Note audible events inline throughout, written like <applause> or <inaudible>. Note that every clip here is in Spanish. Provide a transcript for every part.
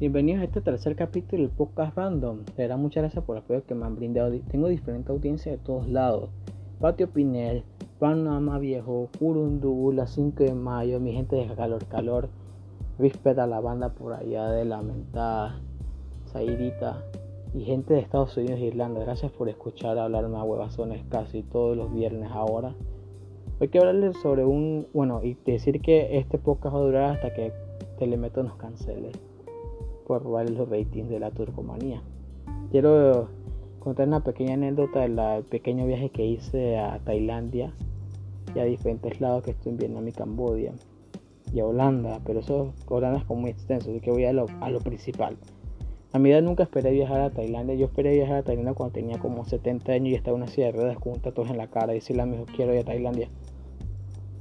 Bienvenidos a este tercer capítulo del podcast Random. De verdad, muchas gracias por el apoyo que me han brindado. Tengo diferente audiencia de todos lados. Patio Pinel, Panamá Viejo, Curundú, la 5 de mayo, mi gente de Calor Calor, Respeta a la banda por allá de Lamentada, Zairita y gente de Estados Unidos e Irlanda. Gracias por escuchar hablarme a huevazones casi todos los viernes ahora. Hoy quiero hablarles sobre un, bueno, y decir que este podcast va a durar hasta que Telemeto nos cancele robar los ratings de la turcomanía. Quiero contar una pequeña anécdota del pequeño viaje que hice a Tailandia y a diferentes lados que estoy en Vietnam y Cambodia y a Holanda, pero eso Holanda es como muy extenso, así que voy a lo, principal. A mi edad nunca esperé viajar a Tailandia, yo esperé viajar a Tailandia cuando tenía como 70 años y estaba en una silla de ruedas con un en la cara y decirle a mi hijo quiero ir a Tailandia.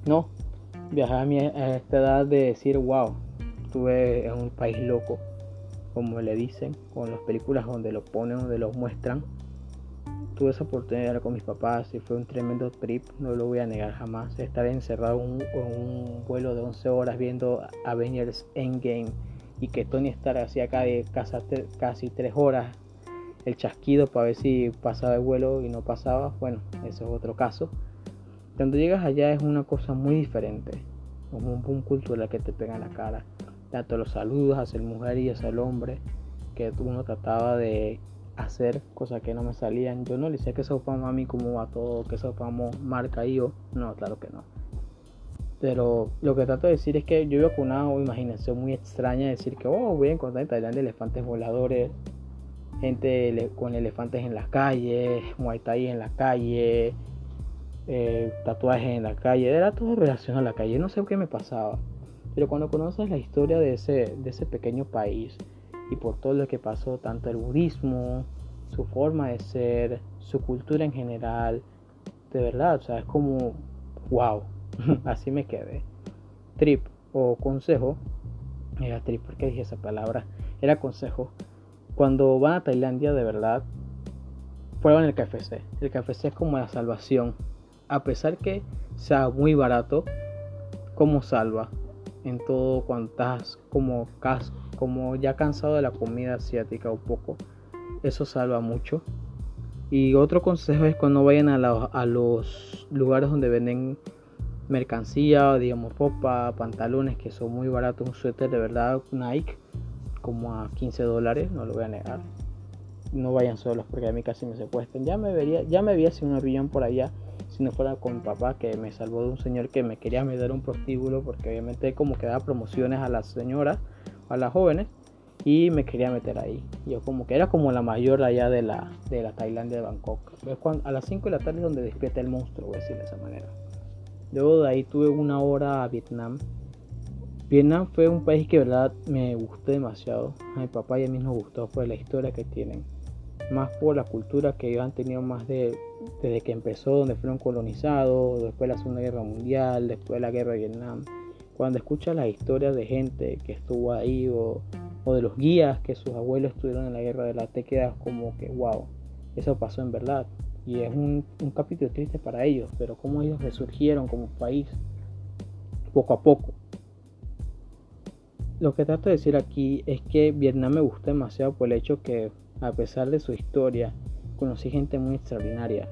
No, viajar a, mi, a esta edad de decir wow, estuve en un país loco como le dicen, con las películas donde lo ponen, donde lo muestran. Tuve esa oportunidad con mis papás y fue un tremendo trip, no lo voy a negar jamás. Estar encerrado en un, vuelo de 11 horas viendo Avengers Endgame y que Tony Stark hacía casi, casi 3 horas el chasquido para ver si pasaba el vuelo y no pasaba, bueno, eso es otro caso. Cuando llegas allá es una cosa muy diferente, como un boom cultural que te pega en la cara tanto los saludos hacia el mujer y hacia el hombre, que uno trataba de hacer cosas que no me salían. Yo no le decía que sopamos a mí como va todo, que sopamos marca yo. No, claro que no. Pero lo que trato de decir es que yo vivo con una imaginación muy extraña de decir que oh, voy a encontrar en Tailandia elefantes voladores, gente con elefantes en las calles, muay thai en la calle, eh, tatuajes en la calle, era todo relacionado a la calle, no sé qué me pasaba. Pero cuando conoces la historia de ese, de ese pequeño país y por todo lo que pasó, tanto el budismo, su forma de ser, su cultura en general, de verdad, o sea, es como, wow, <laughs> así me quedé. Trip o consejo, era trip, ¿por qué dije esa palabra? Era consejo. Cuando van a Tailandia, de verdad, prueban el KFC. El KFC es como la salvación. A pesar que sea muy barato, como salva en todo cuando estás como, como ya cansado de la comida asiática un poco. Eso salva mucho. Y otro consejo es cuando vayan a, a los lugares donde venden mercancía, digamos ropa, pantalones que son muy baratos, un suéter de verdad Nike como a 15 dólares, no lo voy a negar. No vayan solos porque a mí casi me secuestran. Ya me vería, ya me vi sin un avión por allá si no fuera con mi papá que me salvó de un señor que me quería meter un prostíbulo porque obviamente como que daba promociones a las señoras, a las jóvenes y me quería meter ahí. Yo como que era como la mayor allá de la, de la Tailandia de Bangkok. a las 5 de la tarde es donde despierta el monstruo, voy a decir de esa manera. Luego de ahí tuve una hora a Vietnam. Vietnam fue un país que verdad me gustó demasiado. A mi papá y a mí nos gustó por la historia que tienen. Más por la cultura que ellos han tenido más de desde que empezó, donde fueron colonizados, después de la Segunda Guerra Mundial, después de la Guerra de Vietnam. Cuando escuchas las historias de gente que estuvo ahí o, de los guías que sus abuelos estuvieron en la guerra de la te quedas como que wow, eso pasó en verdad. Y es un, un capítulo triste para ellos, pero como ellos resurgieron como país poco a poco. Lo que trato de decir aquí es que Vietnam me gusta demasiado por el hecho que a pesar de su historia, conocí gente muy extraordinaria.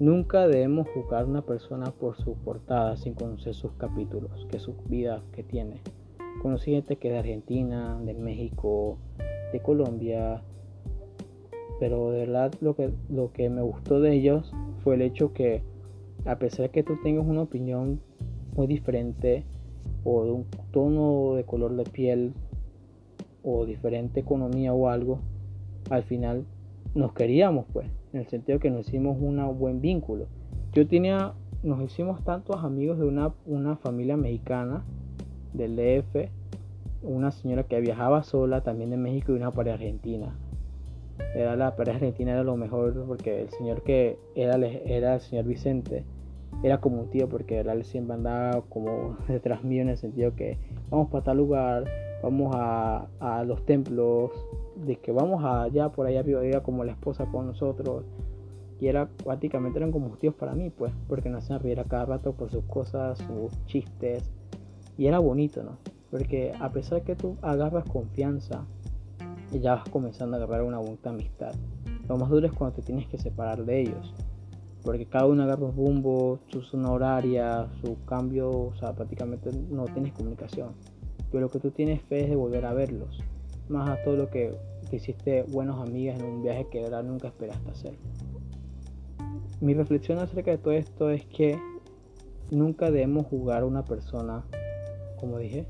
Nunca debemos juzgar a una persona por su portada sin conocer sus capítulos, que su vida que tiene. Conocí gente que es de Argentina, de México, de Colombia, pero de verdad lo que, lo que me gustó de ellos fue el hecho que a pesar de que tú tengas una opinión muy diferente o de un tono de color de piel o diferente economía o algo, al final nos queríamos, pues, en el sentido que nos hicimos un buen vínculo. Yo tenía, nos hicimos tantos amigos de una, una familia mexicana del DF, una señora que viajaba sola también de México y una pareja argentina. Era la pareja argentina era lo mejor porque el señor que era, era el señor Vicente era como un tío porque él siempre andaba como <laughs> detrás mío en el sentido que vamos para tal lugar, vamos a, a los templos, de que vamos allá por allá arriba como la esposa con nosotros y era prácticamente eran como tíos para mí pues porque nos hacían reír a cada rato por sus cosas sus chistes y era bonito no Porque a pesar que tú agarras confianza ya vas comenzando a agarrar una buena amistad, lo más duro es cuando te tienes que separar de ellos. Porque cada uno agarra un rumbo, su zona horaria, su cambio, o sea, prácticamente no tienes comunicación. Pero lo que tú tienes fe es de volver a verlos. Más a todo lo que te hiciste buenos amigas en un viaje que ahora nunca esperaste hacer. Mi reflexión acerca de todo esto es que nunca debemos jugar a una persona, como dije,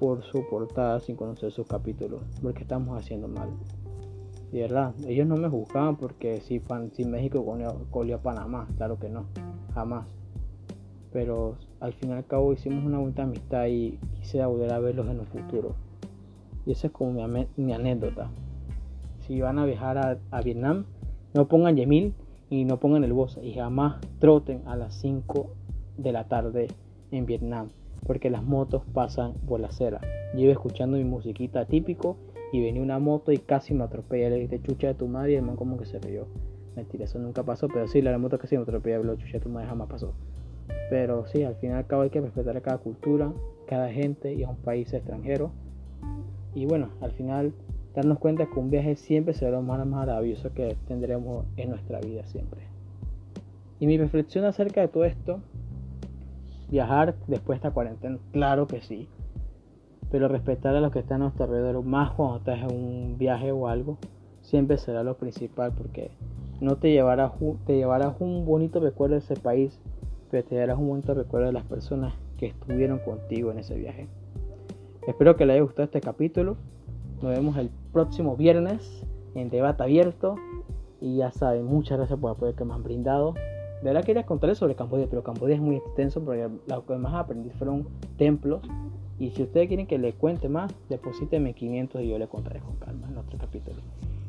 por su portada sin conocer sus capítulos, porque estamos haciendo mal. De verdad, ellos no me juzgaban porque si, si México colió a Panamá, claro que no, jamás. Pero al fin y al cabo hicimos una buena amistad y quise volver a verlos en el futuro. Y esa es como mi, anécdota. Si van a viajar a, Vietnam, no pongan Yemil y no pongan el Bosa y jamás troten a las 5 de la tarde en Vietnam porque las motos pasan por la acera. Yo iba escuchando mi musiquita típico y venía una moto y casi me atropella. Le dije, chucha de tu madre y el man como que se rió. Mentira, eso nunca pasó, pero sí, la moto casi me atropella, pero chucha de tu madre jamás pasó. Pero sí, al final y cabo hay que respetar a cada cultura, cada gente y a un país extranjero. Y bueno, al final darnos cuenta que un viaje siempre será lo más maravilloso que tendremos en nuestra vida siempre. Y mi reflexión acerca de todo esto viajar después de esta cuarentena, claro que sí. Pero respetar a los que están a nuestro alrededor, más cuando estás en un viaje o algo, siempre será lo principal porque no te llevarás, te llevarás un bonito recuerdo de ese país, te llevarás un bonito recuerdo de las personas que estuvieron contigo en ese viaje. Espero que les haya gustado este capítulo. Nos vemos el próximo viernes en debate abierto. Y ya saben, muchas gracias por el apoyo que me han brindado. De verdad quería contarles sobre Cambodia, pero Cambodia es muy extenso porque lo que más aprendí fueron templos. Y si ustedes quieren que les cuente más, deposítenme 500 y yo les contaré con calma en otro capítulo.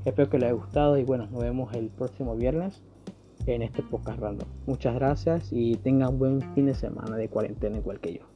Espero que les haya gustado y bueno, nos vemos el próximo viernes en este podcast random. Muchas gracias y tengan buen fin de semana de cuarentena igual que yo.